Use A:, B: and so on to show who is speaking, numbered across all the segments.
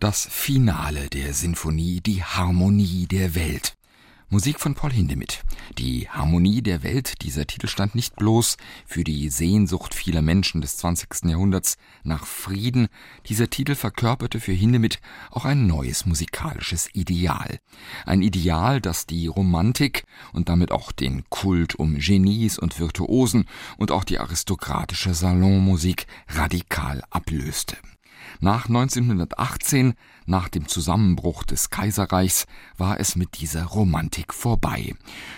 A: Das Finale der Sinfonie, die Harmonie der Welt. Musik von Paul Hindemith. Die Harmonie der Welt, dieser Titel stand nicht bloß für die Sehnsucht vieler Menschen des 20. Jahrhunderts nach Frieden, dieser Titel verkörperte für Hindemith auch ein neues musikalisches Ideal. Ein Ideal, das die Romantik und damit auch den Kult um Genies und Virtuosen und auch die aristokratische Salonmusik radikal ablöste. Nach 1918, nach dem Zusammenbruch des Kaiserreichs, war es mit dieser Romantik vorbei.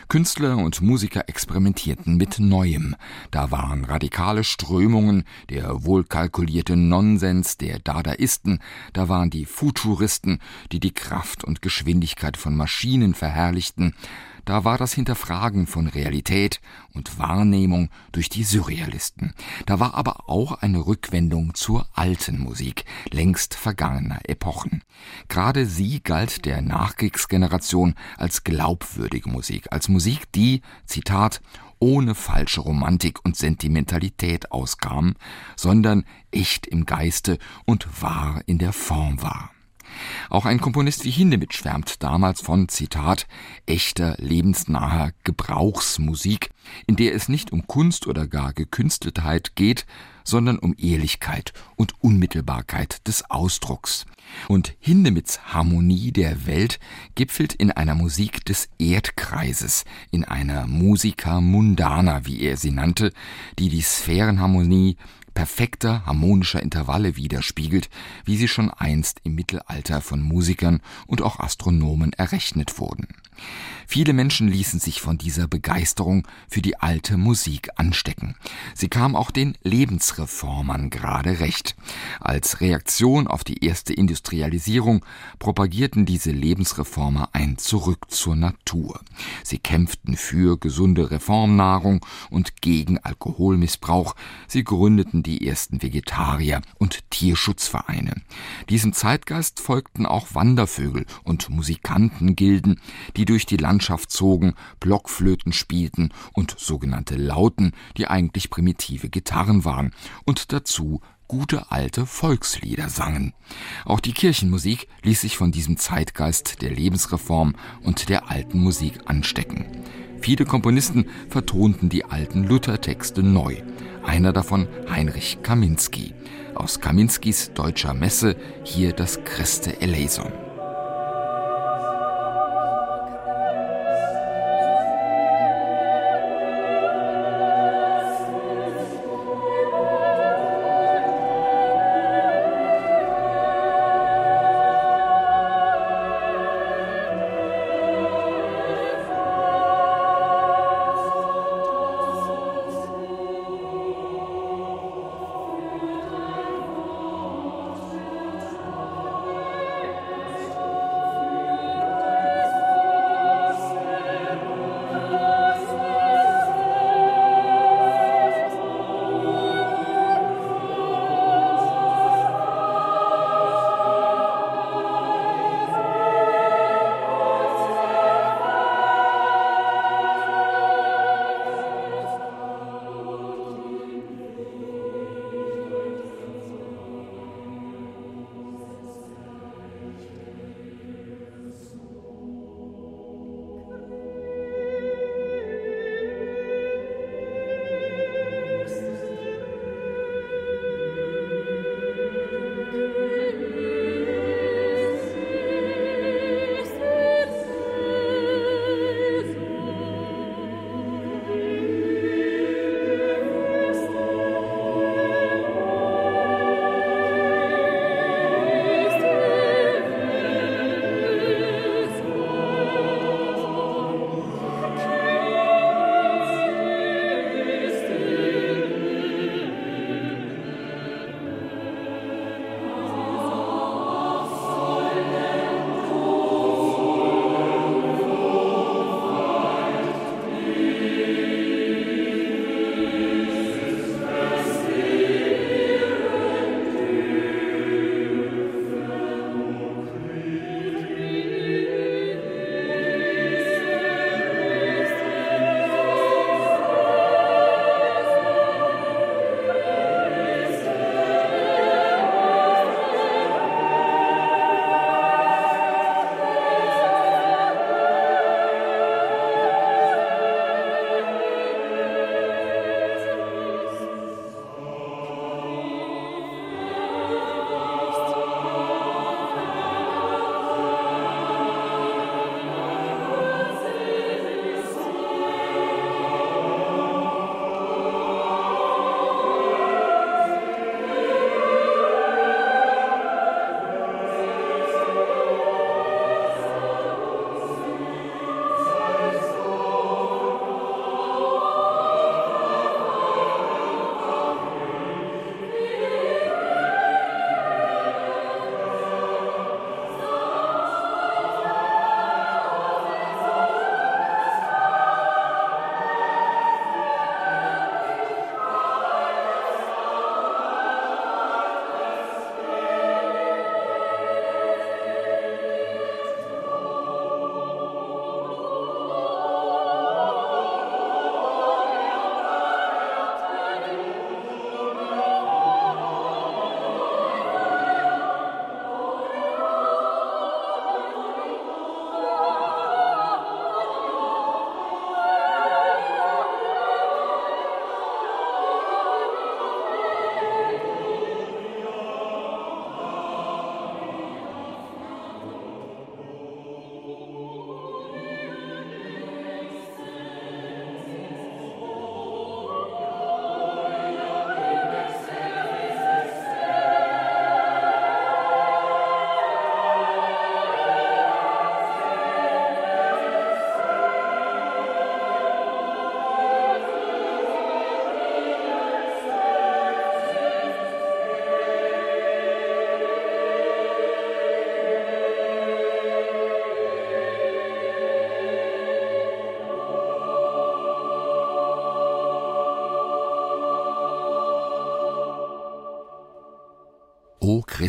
A: Künstler und Musiker experimentierten mit Neuem. Da waren radikale Strömungen, der wohlkalkulierte Nonsens der Dadaisten, da waren die Futuristen, die die Kraft und Geschwindigkeit von Maschinen verherrlichten, da war das Hinterfragen von Realität und Wahrnehmung durch die Surrealisten. Da war aber auch eine Rückwendung zur alten Musik, längst vergangener Epochen. Gerade sie galt der Nachkriegsgeneration als glaubwürdige Musik, als Musik, die, Zitat, ohne falsche Romantik und Sentimentalität auskam, sondern echt im Geiste und wahr in der Form war. Auch ein Komponist wie Hindemith schwärmt damals von, Zitat, echter, lebensnaher Gebrauchsmusik, in der es nicht um Kunst oder gar Gekünsteltheit geht, sondern um Ehrlichkeit und Unmittelbarkeit des Ausdrucks. Und Hindemiths Harmonie der Welt gipfelt in einer Musik des Erdkreises, in einer Musica mundana, wie er sie nannte, die die Sphärenharmonie perfekter harmonischer Intervalle widerspiegelt, wie sie schon einst im Mittelalter von Musikern und auch Astronomen errechnet wurden. Viele Menschen ließen sich von dieser Begeisterung für die alte Musik anstecken. Sie kam auch den Lebensreformern gerade recht. Als Reaktion auf die erste Industrialisierung propagierten diese Lebensreformer ein Zurück zur Natur. Sie kämpften für gesunde Reformnahrung und gegen Alkoholmissbrauch. Sie gründeten die ersten Vegetarier und Tierschutzvereine. Diesem Zeitgeist folgten auch Wandervögel und Musikantengilden, die durch die Landschaft zogen, Blockflöten spielten und sogenannte Lauten, die eigentlich primitive Gitarren waren, und dazu gute alte Volkslieder sangen. Auch die Kirchenmusik ließ sich von diesem Zeitgeist der Lebensreform und der alten Musik anstecken. Viele Komponisten vertonten die alten Luthertexte neu. Einer davon Heinrich Kaminski. Aus Kaminskis Deutscher Messe hier das Christe eleison.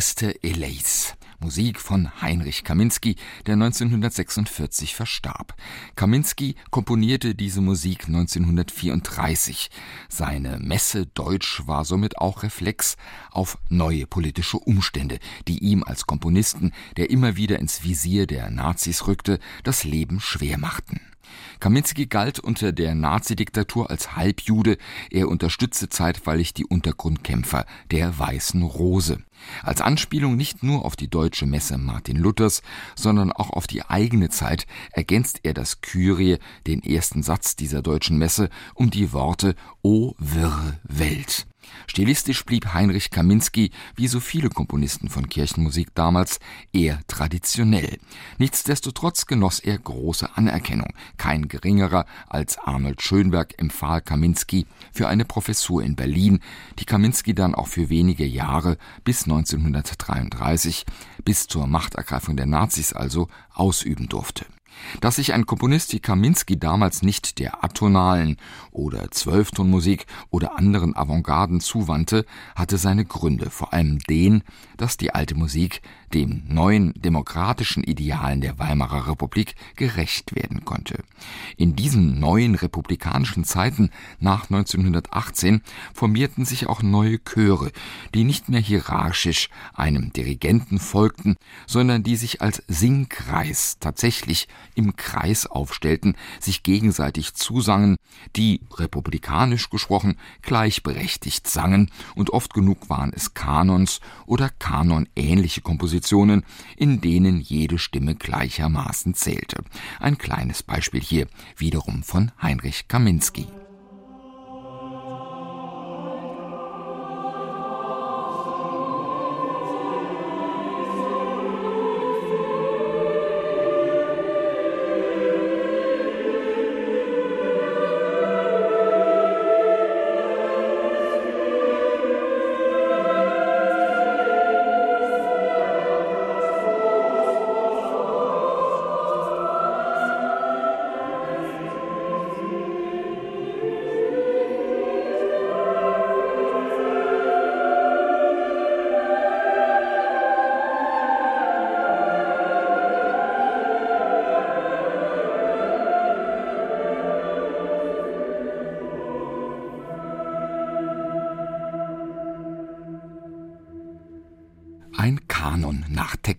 A: Christe Eleis. Musik von Heinrich Kaminski, der 1946 verstarb. Kaminski komponierte diese Musik 1934. Seine Messe Deutsch war somit auch Reflex auf neue politische Umstände, die ihm als Komponisten, der immer wieder ins Visier der Nazis rückte, das Leben schwer machten. Kaminski galt unter der Nazidiktatur als Halbjude, er unterstützte zeitweilig die Untergrundkämpfer der Weißen Rose. Als Anspielung nicht nur auf die deutsche Messe Martin Luthers, sondern auch auf die eigene Zeit ergänzt er das Kyrie, den ersten Satz dieser deutschen Messe, um die Worte O wirre Welt. Stilistisch blieb Heinrich Kaminski, wie so viele Komponisten von Kirchenmusik damals, eher traditionell. Nichtsdestotrotz genoss er große Anerkennung. Kein geringerer als Arnold Schönberg empfahl Kaminski für eine Professur in Berlin, die Kaminski dann auch für wenige Jahre bis 1933, bis zur Machtergreifung der Nazis also, ausüben durfte. Dass sich ein Komponist wie Kaminski damals nicht der atonalen oder Zwölftonmusik oder anderen Avantgarden zuwandte, hatte seine Gründe, vor allem den, dass die alte Musik dem neuen demokratischen Idealen der Weimarer Republik gerecht werden konnte. In diesen neuen republikanischen Zeiten nach 1918 formierten sich auch neue Chöre, die nicht mehr hierarchisch einem Dirigenten folgten, sondern die sich als Singkreis tatsächlich im Kreis aufstellten, sich gegenseitig zusangen, die republikanisch gesprochen gleichberechtigt sangen, und oft genug waren es Kanons oder kanonähnliche Kompositionen, in denen jede Stimme gleichermaßen zählte. Ein kleines Beispiel hier wiederum von Heinrich Kaminski.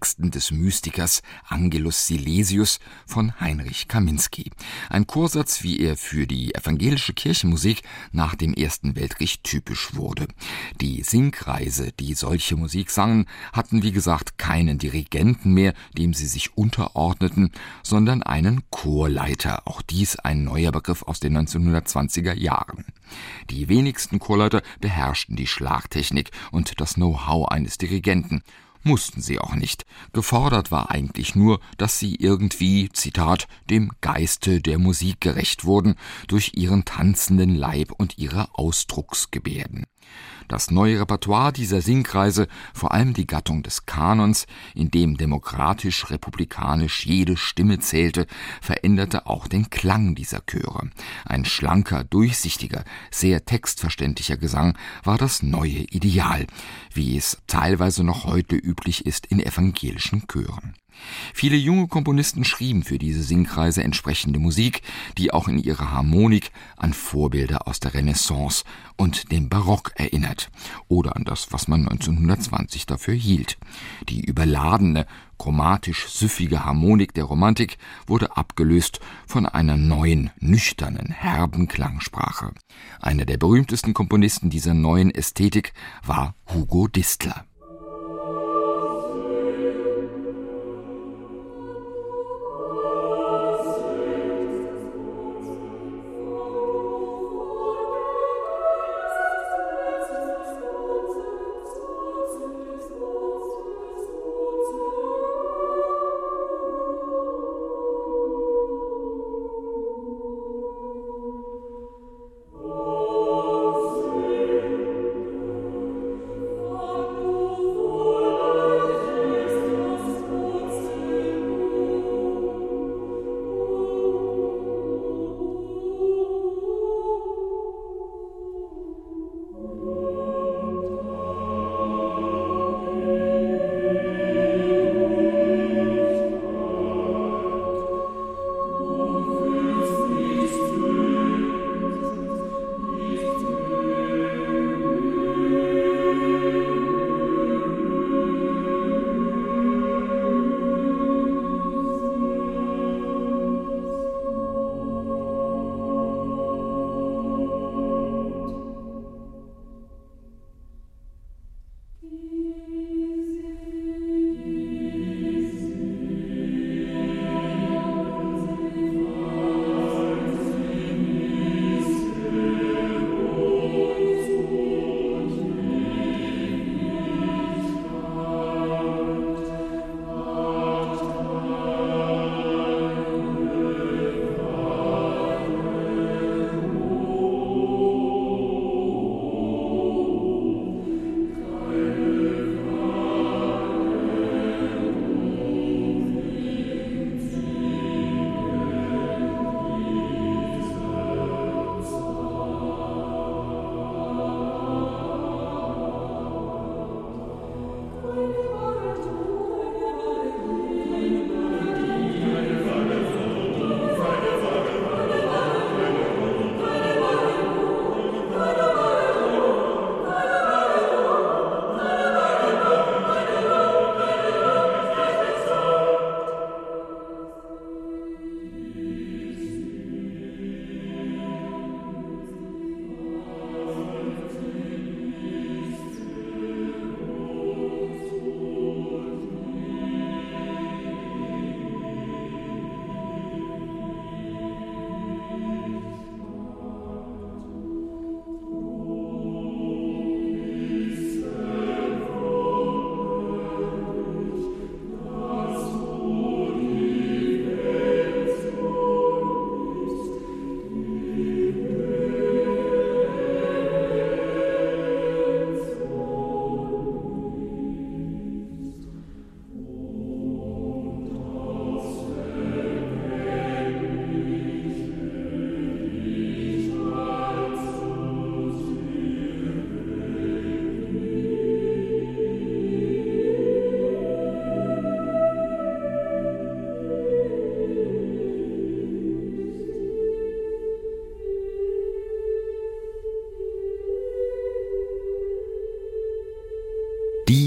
A: Texten des Mystikers Angelus Silesius von Heinrich Kaminski. Ein Chorsatz, wie er für die evangelische Kirchenmusik nach dem Ersten Weltkrieg typisch wurde. Die Singkreise, die solche Musik sangen, hatten wie gesagt keinen Dirigenten mehr, dem sie sich unterordneten, sondern einen Chorleiter. Auch dies ein neuer Begriff aus den 1920er Jahren. Die wenigsten Chorleiter beherrschten die Schlagtechnik und das Know-how eines Dirigenten mussten sie auch nicht. Gefordert war eigentlich nur, dass sie irgendwie, Zitat, dem Geiste der Musik gerecht wurden durch ihren tanzenden Leib und ihre Ausdrucksgebärden. Das neue Repertoire dieser Singkreise, vor allem die Gattung des Kanons, in dem demokratisch-republikanisch jede Stimme zählte, veränderte auch den Klang dieser Chöre. Ein schlanker, durchsichtiger, sehr textverständlicher Gesang war das neue Ideal, wie es teilweise noch heute üblich ist in evangelischen Chören. Viele junge Komponisten schrieben für diese Singkreise entsprechende Musik, die auch in ihrer Harmonik an Vorbilder aus der Renaissance und dem Barock erinnert oder an das, was man 1920 dafür hielt. Die überladene, chromatisch süffige Harmonik der Romantik wurde abgelöst von einer neuen, nüchternen, herben Klangsprache. Einer der berühmtesten Komponisten dieser neuen Ästhetik war Hugo Distler.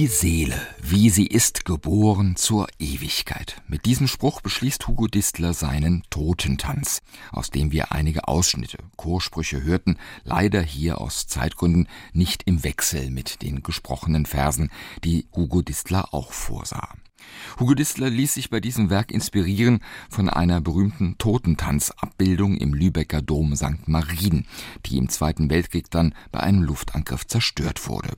A: Seele, wie sie ist, geboren zur Ewigkeit. Mit diesem Spruch beschließt Hugo Distler seinen Totentanz, aus dem wir einige Ausschnitte, Chorsprüche hörten, leider hier aus Zeitgründen nicht im Wechsel mit den gesprochenen Versen, die Hugo Distler auch vorsah. Hugo Distler ließ sich bei diesem Werk inspirieren von einer berühmten Totentanzabbildung im Lübecker Dom St. Marien, die im Zweiten Weltkrieg dann bei einem Luftangriff zerstört wurde.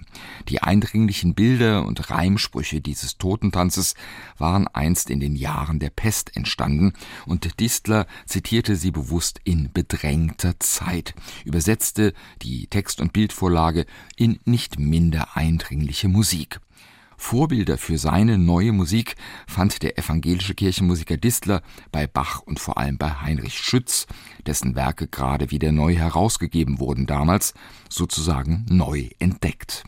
A: Die eindringlichen Bilder und Reimsprüche dieses Totentanzes waren einst in den Jahren der Pest entstanden und Distler zitierte sie bewusst in bedrängter Zeit, übersetzte die Text- und Bildvorlage in nicht minder eindringliche Musik. Vorbilder für seine neue Musik fand der evangelische Kirchenmusiker Distler bei Bach und vor allem bei Heinrich Schütz, dessen Werke gerade wieder neu herausgegeben wurden damals, sozusagen neu entdeckt.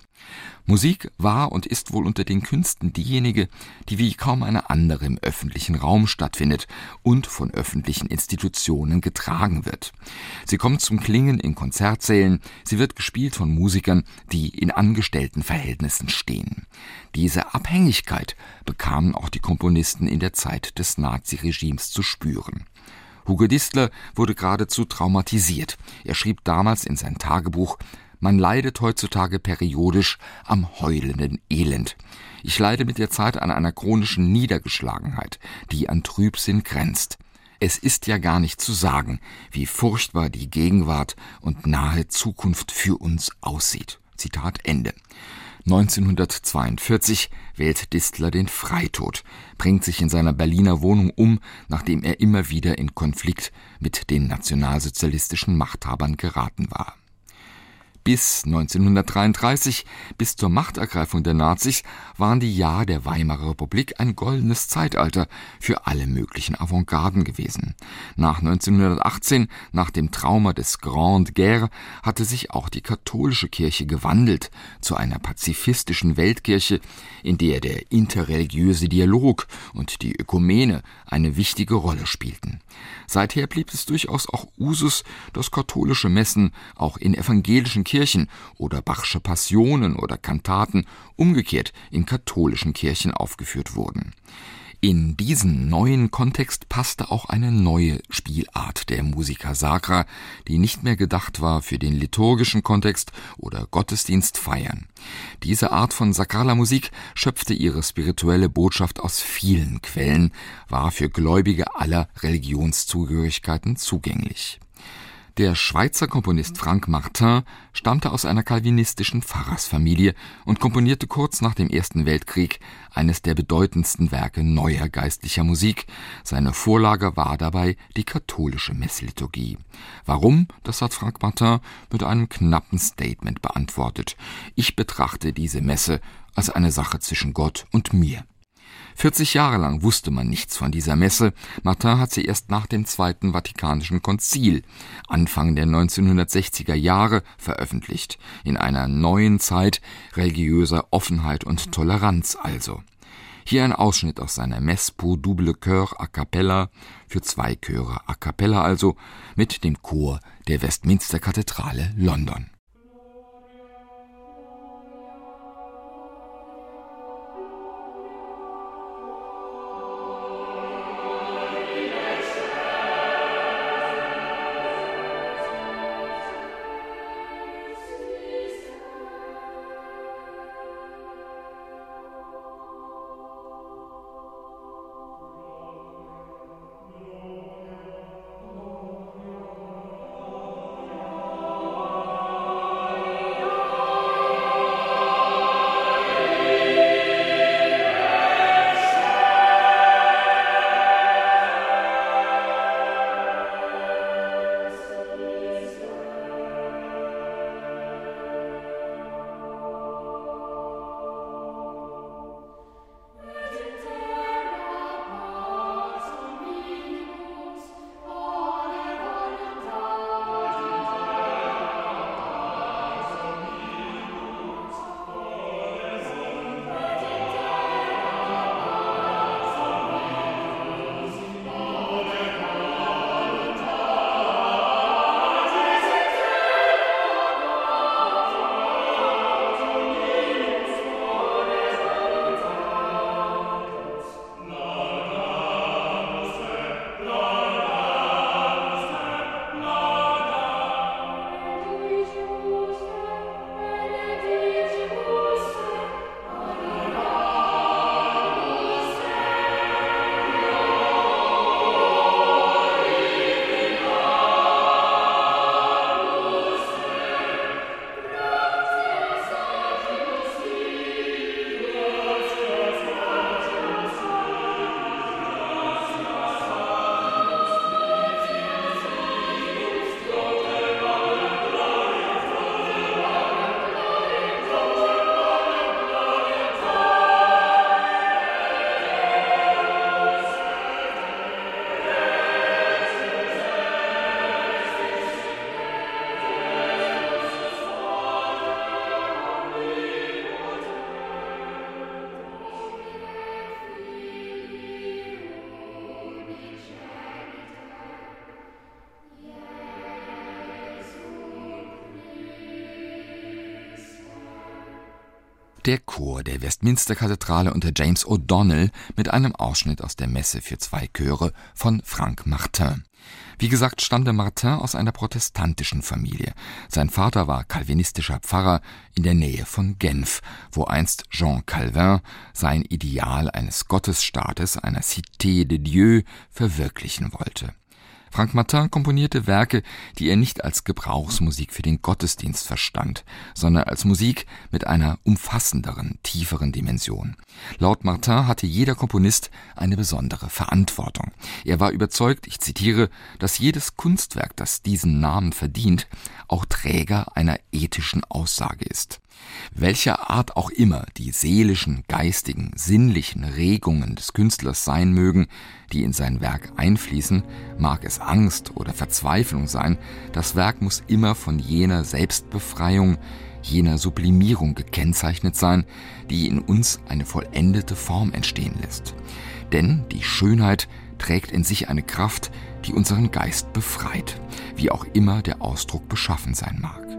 A: Musik war und ist wohl unter den Künsten diejenige, die wie kaum eine andere im öffentlichen Raum stattfindet und von öffentlichen Institutionen getragen wird. Sie kommt zum Klingen in Konzertsälen, sie wird gespielt von Musikern, die in Angestelltenverhältnissen stehen. Diese Abhängigkeit bekamen auch die Komponisten in der Zeit des Naziregimes zu spüren. Hugo Distler wurde geradezu traumatisiert. Er schrieb damals in sein Tagebuch, man leidet heutzutage periodisch am heulenden Elend. Ich leide mit der Zeit an einer chronischen Niedergeschlagenheit, die an Trübsinn grenzt. Es ist ja gar nicht zu sagen, wie furchtbar die Gegenwart und nahe Zukunft für uns aussieht. Zitat Ende. 1942 wählt Distler den Freitod, bringt sich in seiner Berliner Wohnung um, nachdem er immer wieder in Konflikt mit den nationalsozialistischen Machthabern geraten war bis 1933, bis zur Machtergreifung der Nazis, waren die Jahre der Weimarer Republik ein goldenes Zeitalter für alle möglichen Avantgarden gewesen. Nach 1918, nach dem Trauma des Grande Guerre, hatte sich auch die katholische Kirche gewandelt zu einer pazifistischen Weltkirche, in der der interreligiöse Dialog und die Ökumene eine wichtige Rolle spielten. Seither blieb es durchaus auch Usus, dass katholische Messen auch in evangelischen Kirchen oder Bachsche Passionen oder Kantaten umgekehrt in katholischen Kirchen aufgeführt wurden. In diesen neuen Kontext passte auch eine neue Spielart der Musica Sacra, die nicht mehr gedacht war für den liturgischen Kontext oder Gottesdienstfeiern. Diese Art von sakraler Musik schöpfte ihre spirituelle Botschaft aus vielen Quellen, war für Gläubige aller Religionszugehörigkeiten zugänglich. Der Schweizer Komponist Frank Martin stammte aus einer calvinistischen Pfarrersfamilie und komponierte kurz nach dem Ersten Weltkrieg eines der bedeutendsten Werke neuer geistlicher Musik. Seine Vorlage war dabei die katholische Messliturgie. Warum? Das hat Frank Martin mit einem knappen Statement beantwortet. Ich betrachte diese Messe als eine Sache zwischen Gott und mir. 40 Jahre lang wusste man nichts von dieser Messe. Martin hat sie erst nach dem Zweiten Vatikanischen Konzil, Anfang der 1960er Jahre, veröffentlicht. In einer neuen Zeit religiöser Offenheit und Toleranz also. Hier ein Ausschnitt aus seiner Messe pour double chœur a cappella, für zwei Chöre a cappella also, mit dem Chor der Westminster Kathedrale London. Der Chor der Westminster-Kathedrale unter James O'Donnell mit einem Ausschnitt aus der Messe für zwei Chöre von Frank Martin. Wie gesagt, stammte Martin aus einer protestantischen Familie. Sein Vater war calvinistischer Pfarrer in der Nähe von Genf, wo einst Jean Calvin sein Ideal eines Gottesstaates, einer Cité de Dieu, verwirklichen wollte Frank Martin komponierte Werke, die er nicht als Gebrauchsmusik für den Gottesdienst verstand, sondern als Musik mit einer umfassenderen, tieferen Dimension. Laut Martin hatte jeder Komponist eine besondere Verantwortung. Er war überzeugt, ich zitiere, dass jedes Kunstwerk, das diesen Namen verdient, auch Träger einer ethischen Aussage ist. Welcher Art auch immer die seelischen, geistigen, sinnlichen Regungen des Künstlers sein mögen, die in sein Werk einfließen, mag es Angst oder Verzweiflung sein, das Werk muss immer von jener Selbstbefreiung, jener Sublimierung gekennzeichnet sein, die in uns eine vollendete Form entstehen lässt. Denn die Schönheit trägt in sich eine Kraft, die unseren Geist befreit, wie auch immer der Ausdruck beschaffen sein mag.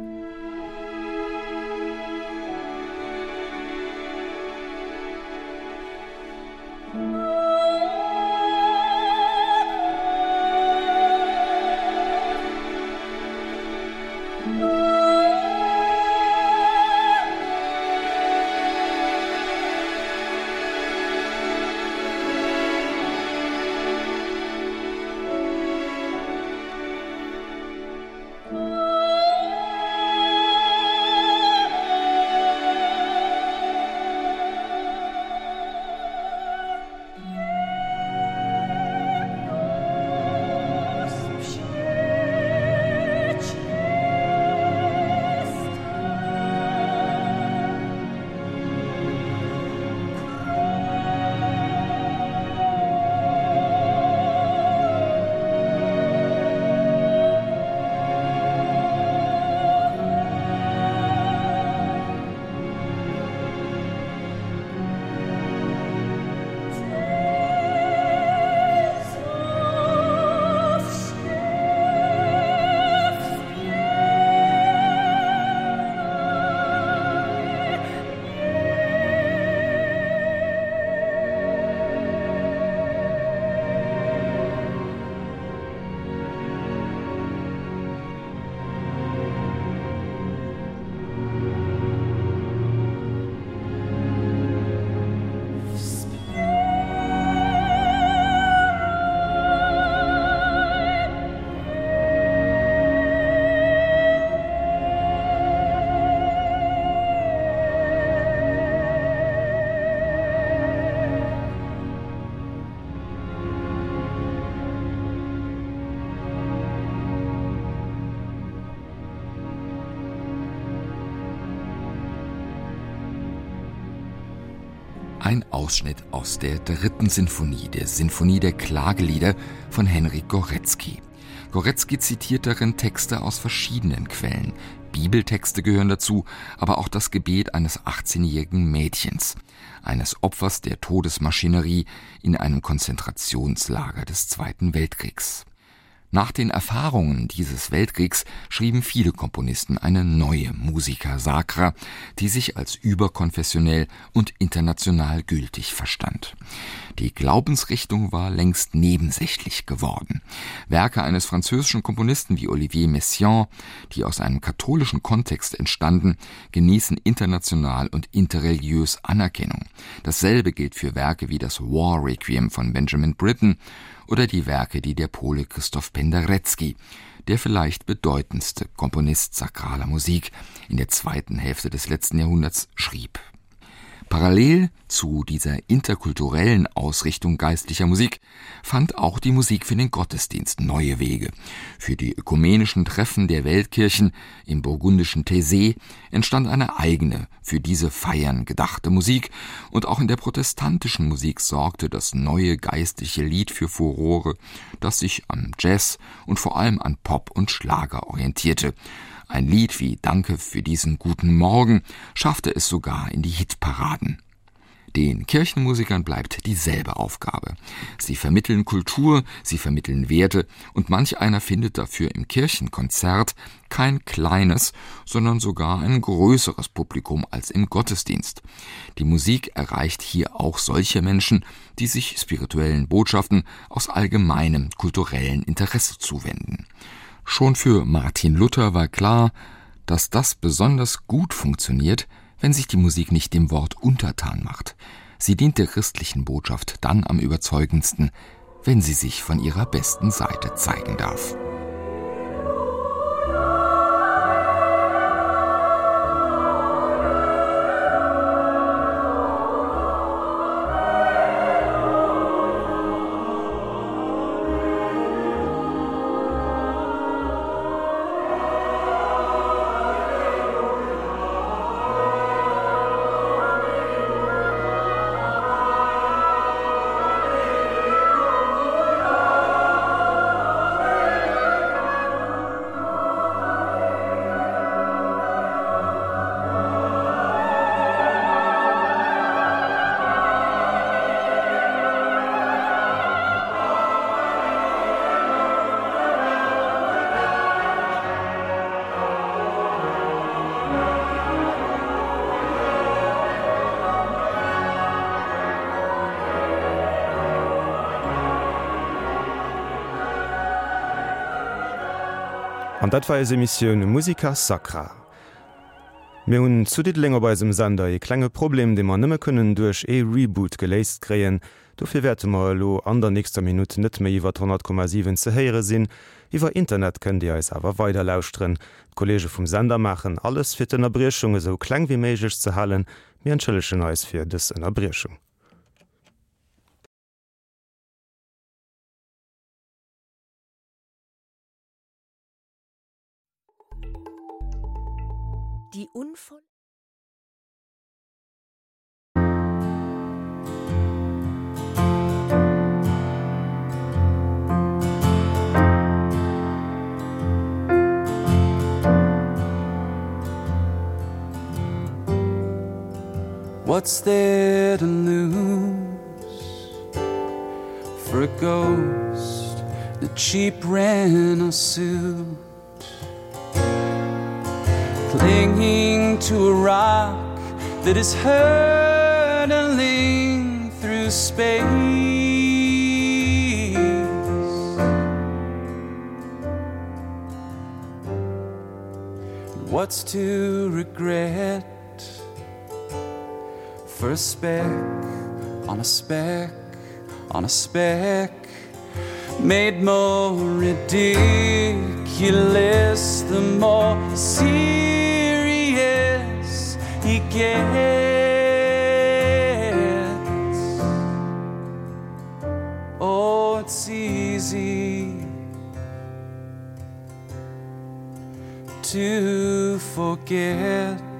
A: Ausschnitt aus der dritten Sinfonie, der Sinfonie der Klagelieder von Henryk Goretzky. Goretzky zitiert darin Texte aus verschiedenen Quellen. Bibeltexte gehören dazu, aber auch das Gebet eines 18-jährigen Mädchens, eines Opfers der Todesmaschinerie in einem Konzentrationslager des Zweiten Weltkriegs. Nach den Erfahrungen dieses Weltkriegs schrieben viele Komponisten eine neue Musica Sacra, die sich als überkonfessionell und international gültig verstand. Die Glaubensrichtung war längst nebensächlich geworden. Werke eines französischen Komponisten wie Olivier Messiaen, die aus einem katholischen Kontext entstanden, genießen international und interreligiös Anerkennung. Dasselbe gilt für Werke wie das War Requiem von Benjamin Britten oder die Werke, die der Pole Christoph Penderecki, der vielleicht bedeutendste Komponist sakraler Musik in der zweiten Hälfte des letzten Jahrhunderts, schrieb Parallel zu dieser interkulturellen Ausrichtung geistlicher Musik fand auch die Musik für den Gottesdienst neue Wege. Für die ökumenischen Treffen der Weltkirchen im burgundischen Thésée entstand eine eigene, für diese Feiern gedachte Musik, und auch in der protestantischen Musik sorgte das neue geistliche Lied für Furore, das sich an Jazz und vor allem an Pop und Schlager orientierte ein Lied wie Danke für diesen guten Morgen schaffte es sogar in die Hitparaden. Den Kirchenmusikern bleibt dieselbe Aufgabe. Sie vermitteln Kultur, sie vermitteln Werte und manch einer findet dafür im Kirchenkonzert kein kleines, sondern sogar ein größeres Publikum als im Gottesdienst. Die Musik erreicht hier auch solche Menschen, die sich spirituellen Botschaften aus allgemeinem kulturellen Interesse zuwenden. Schon für Martin Luther war klar, dass das besonders gut funktioniert, wenn sich die Musik nicht dem Wort untertan macht. Sie dient der christlichen Botschaft dann am überzeugendsten, wenn sie sich von ihrer besten Seite zeigen darf.
B: Dat war es Missionioune Musiker Sakra. Me hunn zudit lenger beisem Sander e klenge Problem, de man nëmme kënnen duerch e Reboot geléist kreien, dofir werte mar lo an der nächster Minute net méi iwwer 10,7 ze heiere sinn, iwwer Internet kën Di eis awer weider lausren, Kolge vum Sender machen, alles fir d' Erbrechunge so kleng wie méigich ze hallen, mir enschëllechen eis fir dës en
C: Erbrechung.
D: What's there to lose for a ghost? The cheap rental suit clinging to a rock that is hurtling through space. What's to regret for a speck on a speck on a speck. Made more ridiculous the more serious he gets. Oh it's easy to forget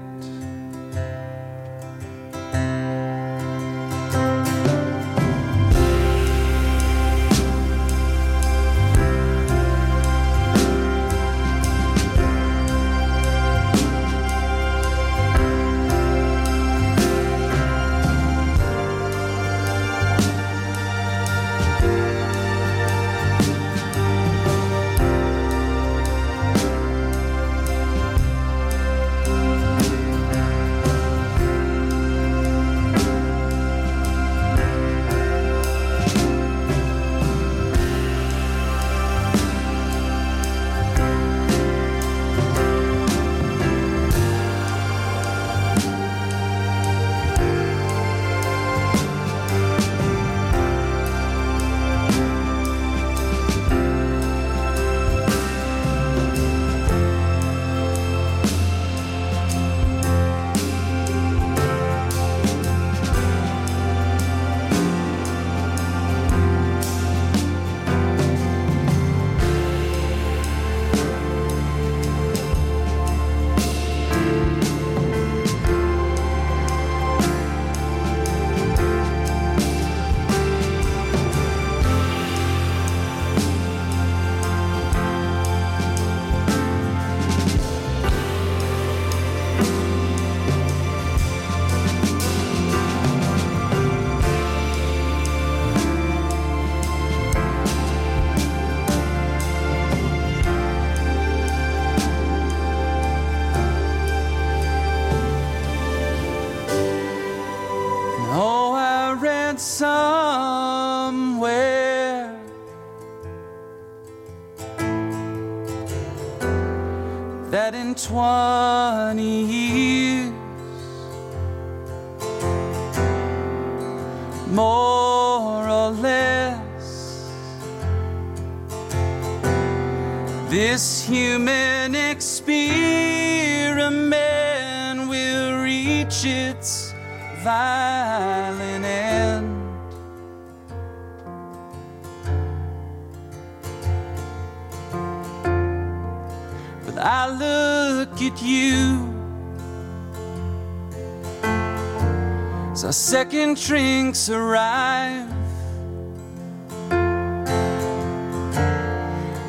D: second drinks arrive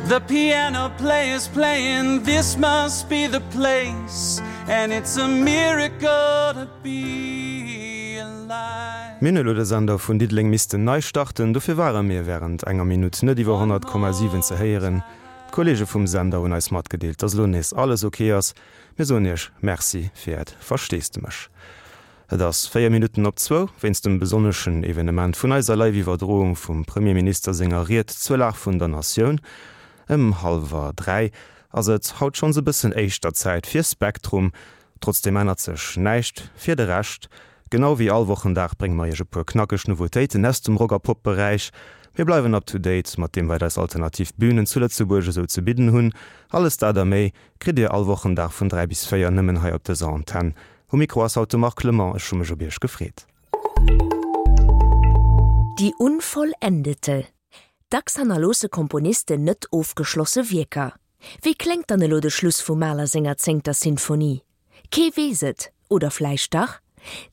D: The piano player's playing this must be the place and it's a miracle to be
B: alive Minelode Sander vun Diedling miste neistarten, dofir waren mir während enger Minute net iwwer 10,7 ze heieren. Kollege vum Sender un als mat gedeelt, das Lohn is alles okéiers, okay mir sonech Merci fährt, verstest mech. Et ass 4 Minuten op 2 wennns dem besonneschen Evenement vun eiserlei Wiwerdroung vum Premierminister sengeriert Zwëlach vun der Nationioun, ëm um 3 ass et haut schon se bisssen éischter Zäit fir Spektrum, trotzdem einer ze schneicht, fir de recht, genau wie all wochen Dach breng ma jege puer knackeg Novotéiten nest dem Rockerpopbereich. Wir bleiwen up to date, mat dem wei das Alternativ bünen zule ze Burge so ze bidden hunn, alles da der méi krit Dir allwochen da vun drei bis feier nimmen hai op de Saanten ho Mikroasautomarklement e schummeger Biersch gefréet.
C: Die unvollendete Dacks hanlose Komponiste nett ofgeschlosse Wieker. Wie klet an lo de Schluss vum Maler Sänger zenngter Sinfonie? Kee weet oder Fleischdach?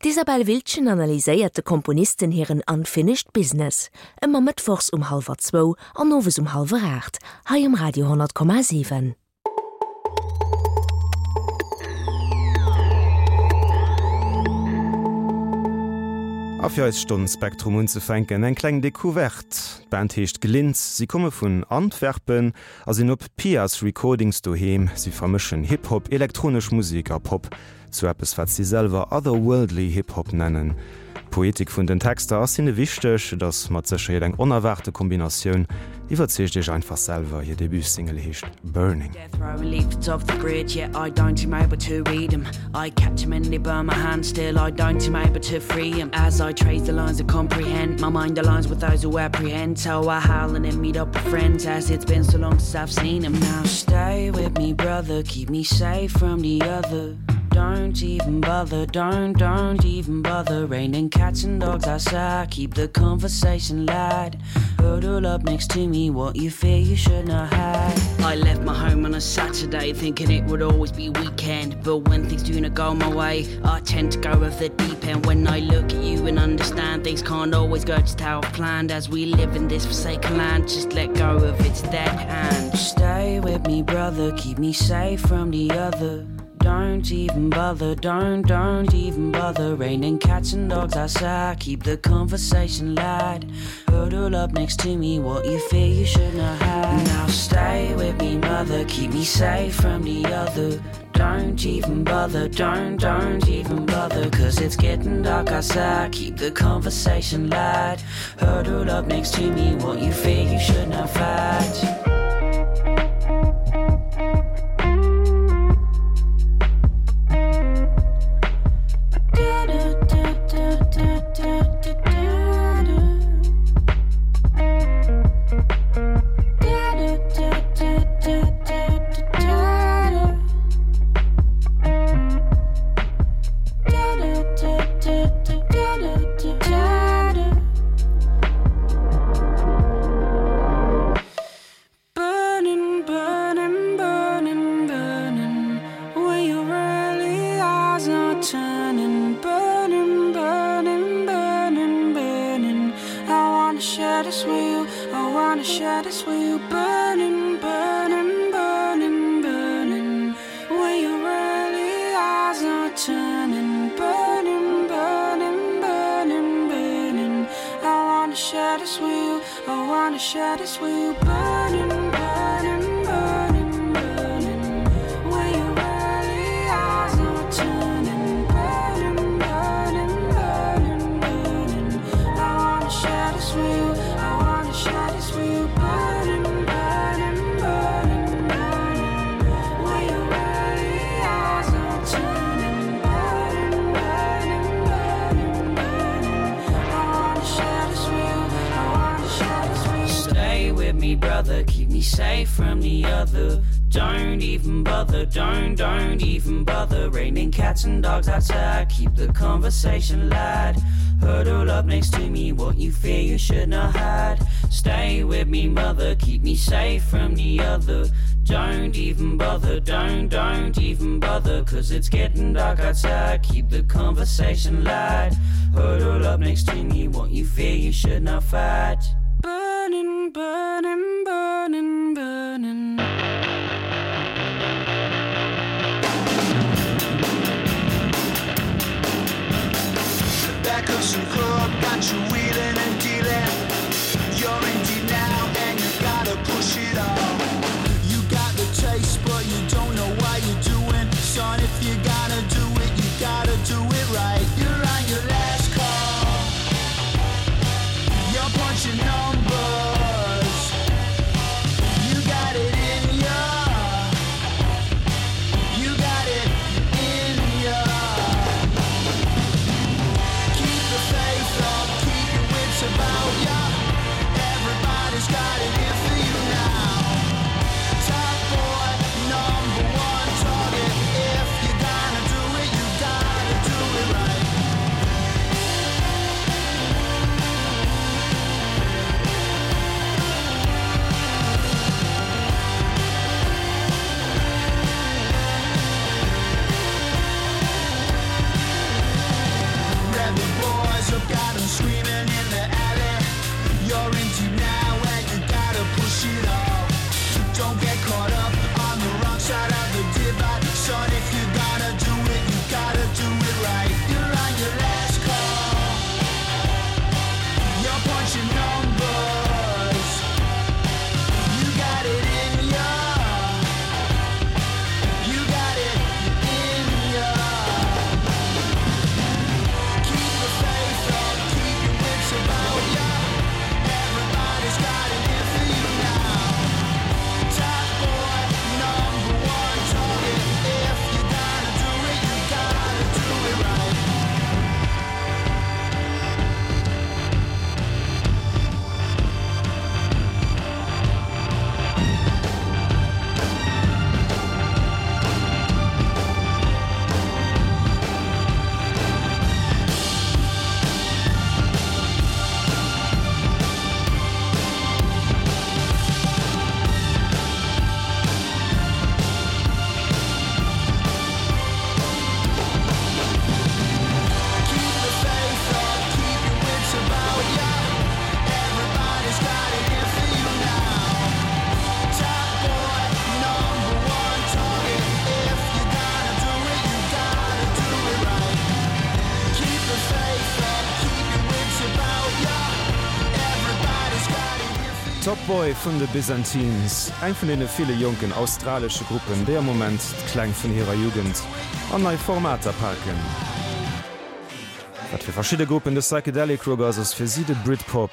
C: D'Isabel Wildchen analyséierte Komponisten hireieren anfinnischt Business, ëmmer mittwochs um halber 2 an nowes um halber 8, ha im Radio 10,7.
B: Afir als Stundenspektrum unzefänken eng kleng Dekuvert. Band heecht Glinz, sie komme vun Antwerpen as sinn op Pias Recordings doheem, sie vermischen Hip-Hop, elektronisch Musiker Pop, zu Appppes wat sieselver otherworldly Hip-Hop nennen. Poetik vun den Texter as sinnne wichtech, dats mat zesche eng onerwarte Kombinationun iwwerzecht Dich einfach selber je Debüsingle hecht Burning. I don't him in the burn my hand still I don't him able to free him as I trace the lines of comprehend my mind aligns with those who apprehend. So I howling and meet up with friends as it's been so long since I've seen him now stay with me brother keep me safe from the other don't even bother don't don't even bother. Raining cats and dogs outside. Keep the conversation light hurdle up next to me what you fear you should not have I left my home on a Saturday thinking it would always be weekend. But when things do not go my way I tend to go with the deep end. When I look at you and understand things can't always go just how planned. As we live in this forsaken land just let go of its dead hand. Stay with me brother keep me safe from the other don't even bother don't don't even bother raining cats and dogs outside. Keep the conversation light hurdle up next to me what you fear you should not have. Now stay with me mother keep me safe from the other. Don't even bother don't don't even bother cause it's getting dark outside. Keep the conversation light hurdle up next to me what you fear you should not fight wanna share this with you. I wanna share this with you. Burning.
E: From the other. Don't even bother don't don't even bother. Raining cats and dogs outside keep the conversation light. hurdle up next to me what you fear you should not hide. Stay with me mother keep me safe from the other. Don't even bother don't don't even bother cause it's getting dark outside. Keep the conversation light. hurdle up next to me what you fear you should not fight
F: you
B: Topboy vun de Byzantins, eng vun dene viele jungen australsche Gruppen der moment kleng vun ihrer Jugend an nei Formater parken. Dat fir verschiedene Gruppen des Psychedelic Rogers ass fir sie de Britpop.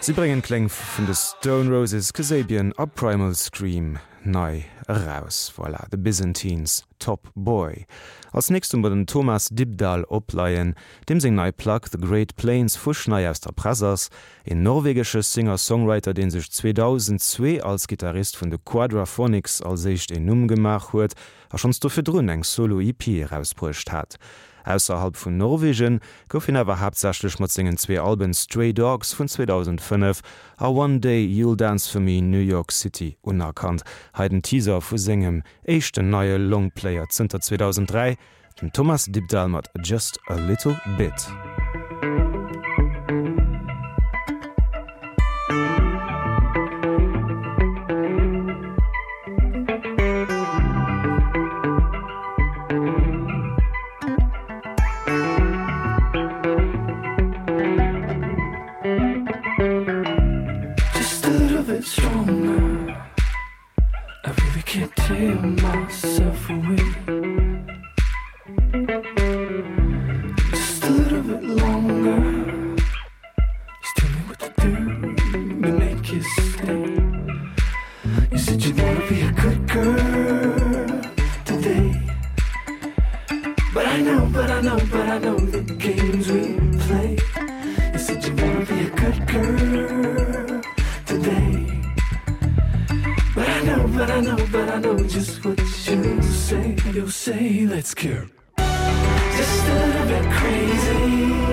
B: Sie bringen Kkleng vun de Stone Roses, Kasabian a Primal Scream, nei heraus, voilà, de Byzantins, Top Boy. Als nächst um den Thomas Dibdal opleiien, dem seg nei Plack The Great Plains Fuschnei aus der Pressers, en norwegsche Singer-Songwriter, den sech 2002 als Gitarrist vun de Quadraphonics als seicht en Nummgemach huet, a schons do fir Drun eng SoloIP herausbrucht hat. Ausserhalb vun Norwegen goufin awer hapsälech mat zingen zwee Alben Stray Dogs vun 2005 a One Day You'll Dance for me New York City unerkannt, heiden Teaser vu Singem éischten neue Longplayer Zter 2003, den Thomas Dibdal mat just a little bit.
E: to
G: me. say, you'll say, let's cure. Just a little bit crazy.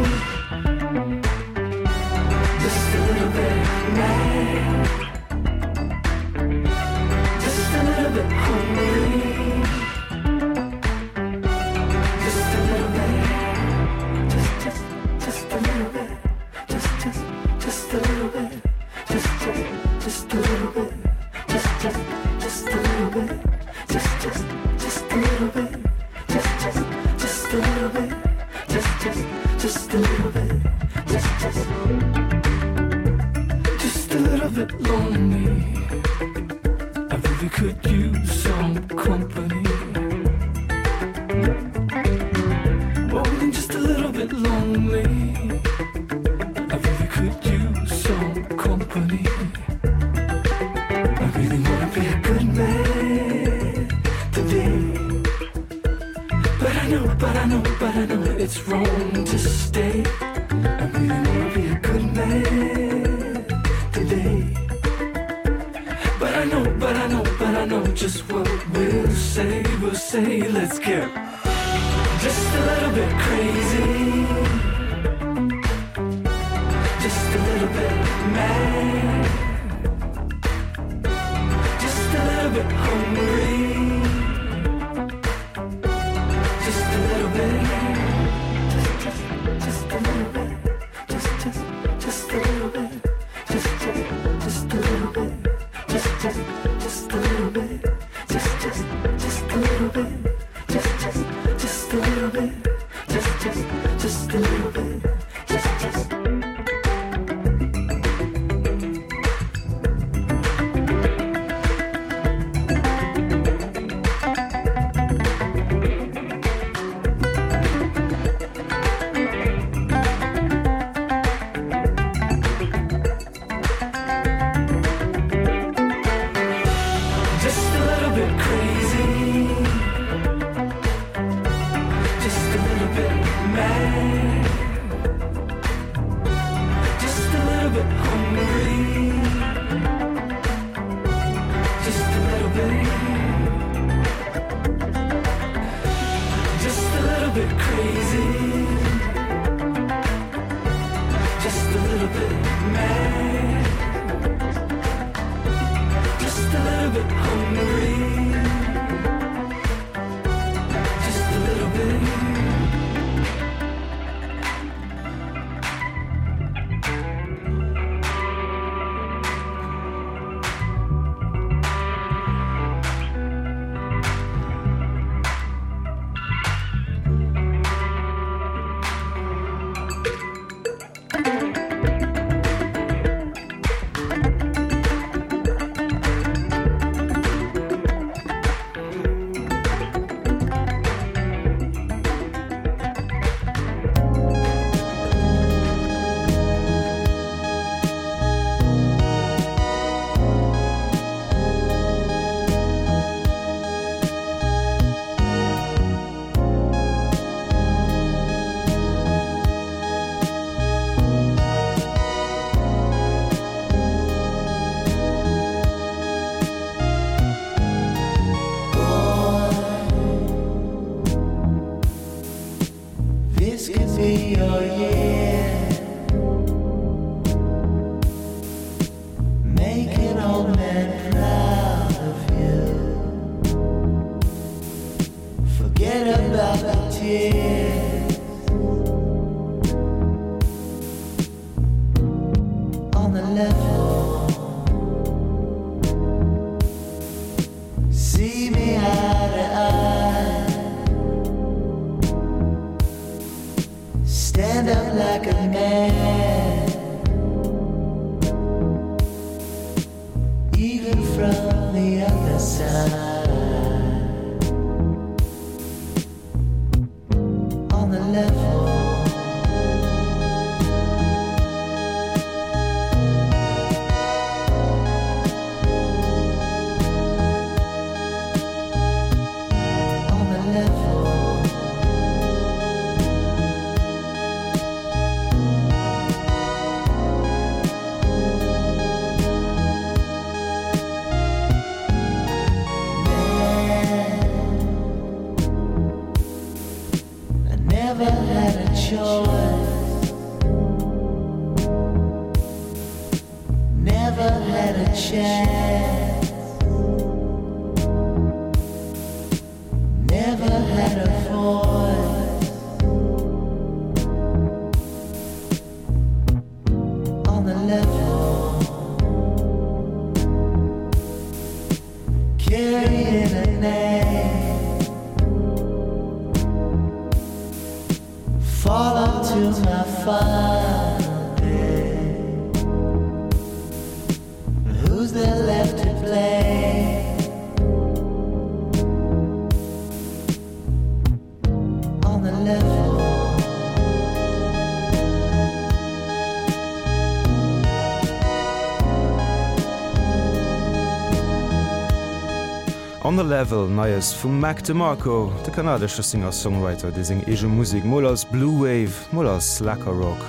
F: On the Level
B: neies vum Mac de Marco, de kanadsche Singer-Songwriter, dé seg ege Musik moll als Blue Wave, moll als Slacker Rock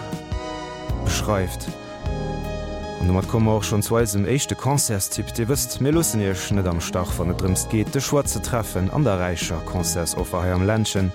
B: beschreift. Und mat kom auch schon zweisem echte Konzerstipp, Di wëst Melussen net am Stach van der Drms geht, de Schwarze treffen an der Reichcher Konzersoffer her am Ländchen.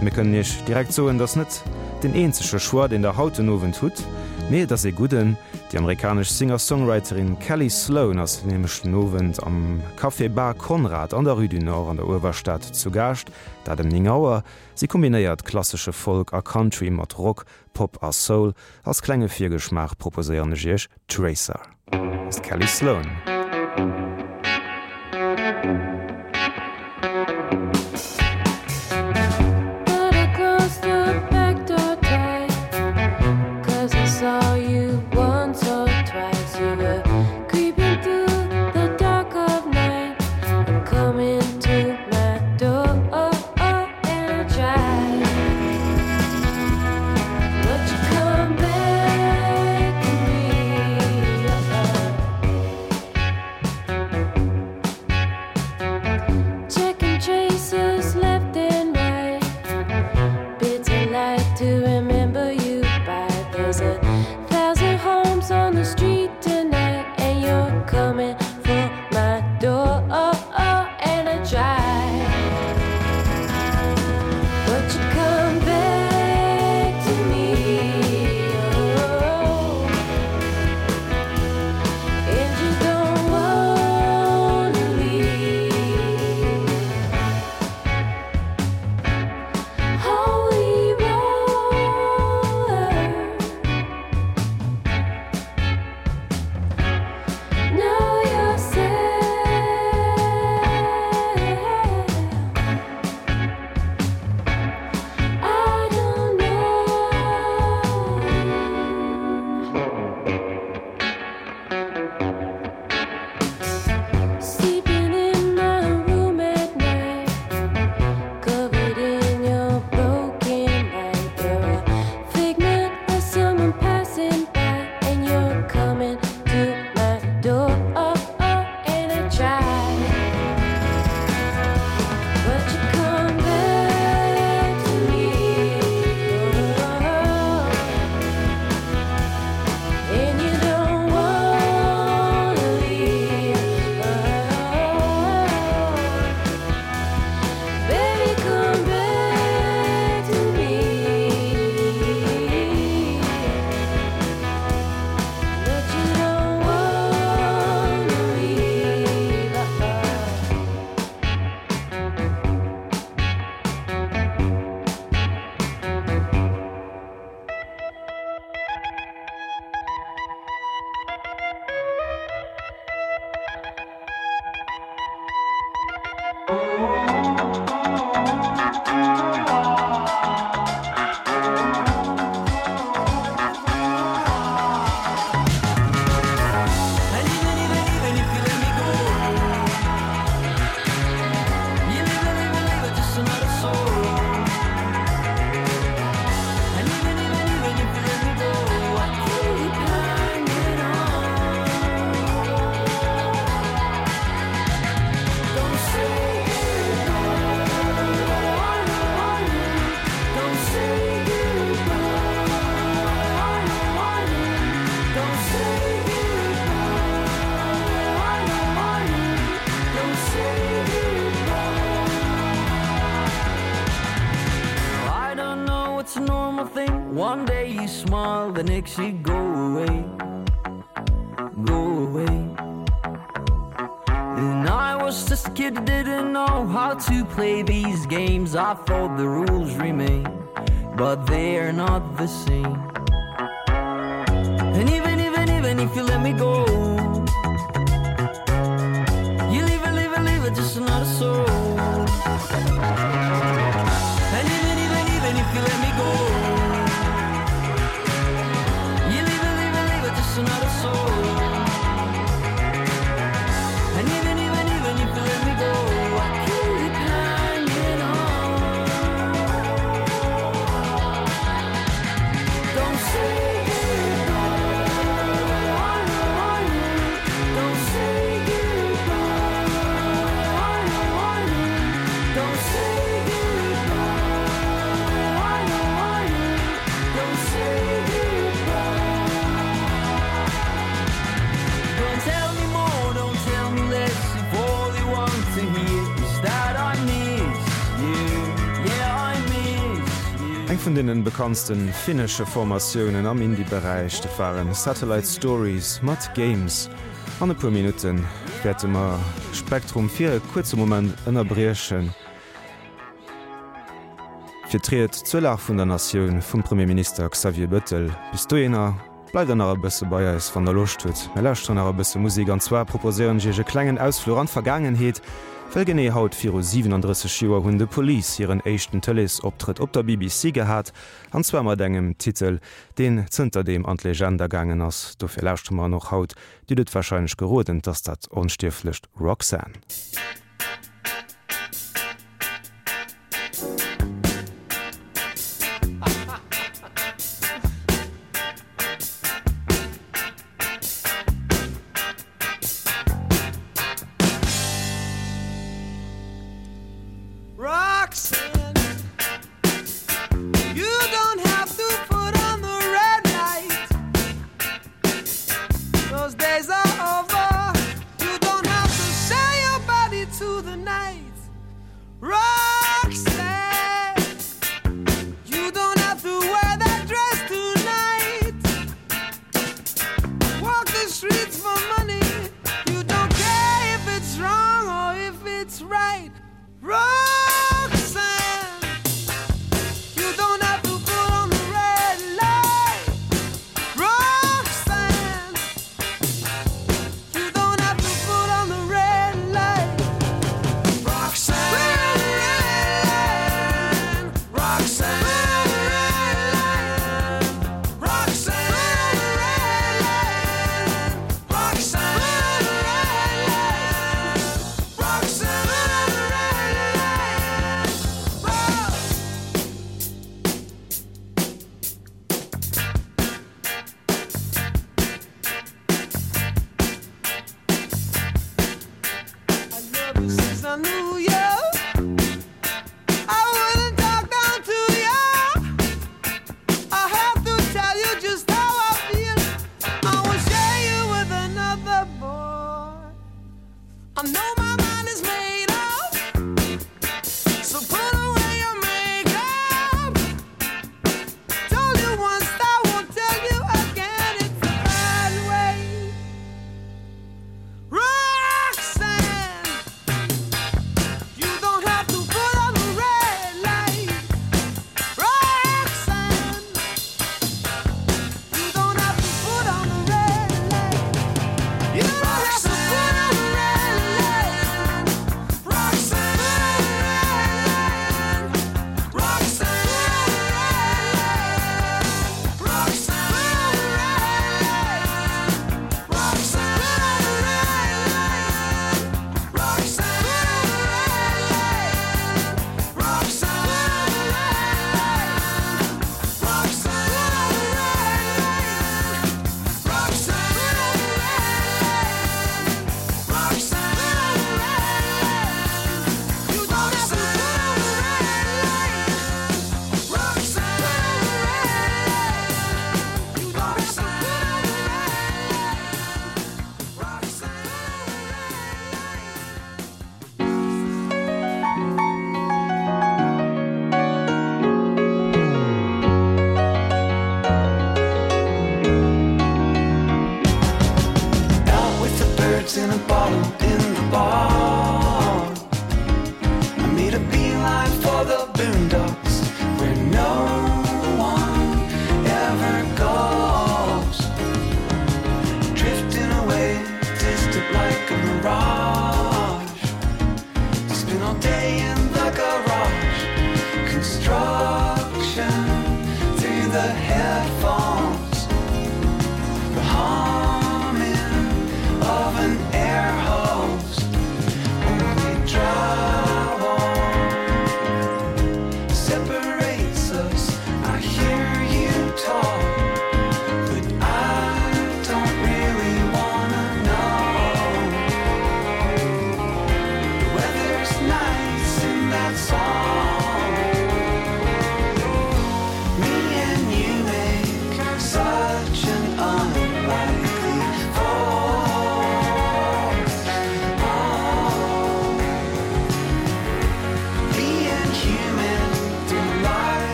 B: mé können ichch direkt soen das net den enzesche Schwar den der hautenowen tut, mé dat se guden, die amerikasch Singer-Songwriterin Kelly Sloan ass nemmechten Nowen am Kaffeebar Konrad an der Rue du Nord an der Uwerstadt zu gascht, dat dem Ningauer sie kombinéiert klassische Folk a Country mat Rock, Pop a Soul als klenge Viergeschmach proposéne Gech Tracer. ist Kelly Sloan.
H: But the
E: go away go away. And I was just a kid didn't know how to play these games. I thought the rules remain but they're not the same. And even even even if you let me go
B: denen bekanntsten finnesche Formatioen am Indiebereich de waren Satellite Stories, Matt Games. An e puer Minuten wärtemer Spektrum fir kurze Moment ënner Brierschen. Firtreet Zëllach vun der Nationioun vum Premierminister Xavier Bëttel bis du jener Bleit an a bësse Bayiers van der Locht huet. Melächt an a bësse Musik. Anzwer proposéieren jege klengen ausflor an Vergangenheet, Vëllgené haut vir 37 Schiwer hunn de Poli hireieren échten Tëlles optritt op der BBC gehat, anzwemmer engem Titel, den Zënter dem an Legendergangen ass, do fir firlächtemmer noch haut, Di et warscheinsch geoden, dats dat onstiflecht
I: Rock
B: sein.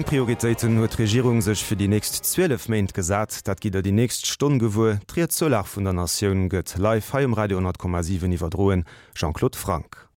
B: Eng Prioritéiten huet Regierung sech fir die näst 12 Mainint gesat, dat giet er die näst Stonn gewur, triiert zolach vun der Nationioun gëtt Live Heim Radio 10,7 iwwer droen Jean-Claude Frank.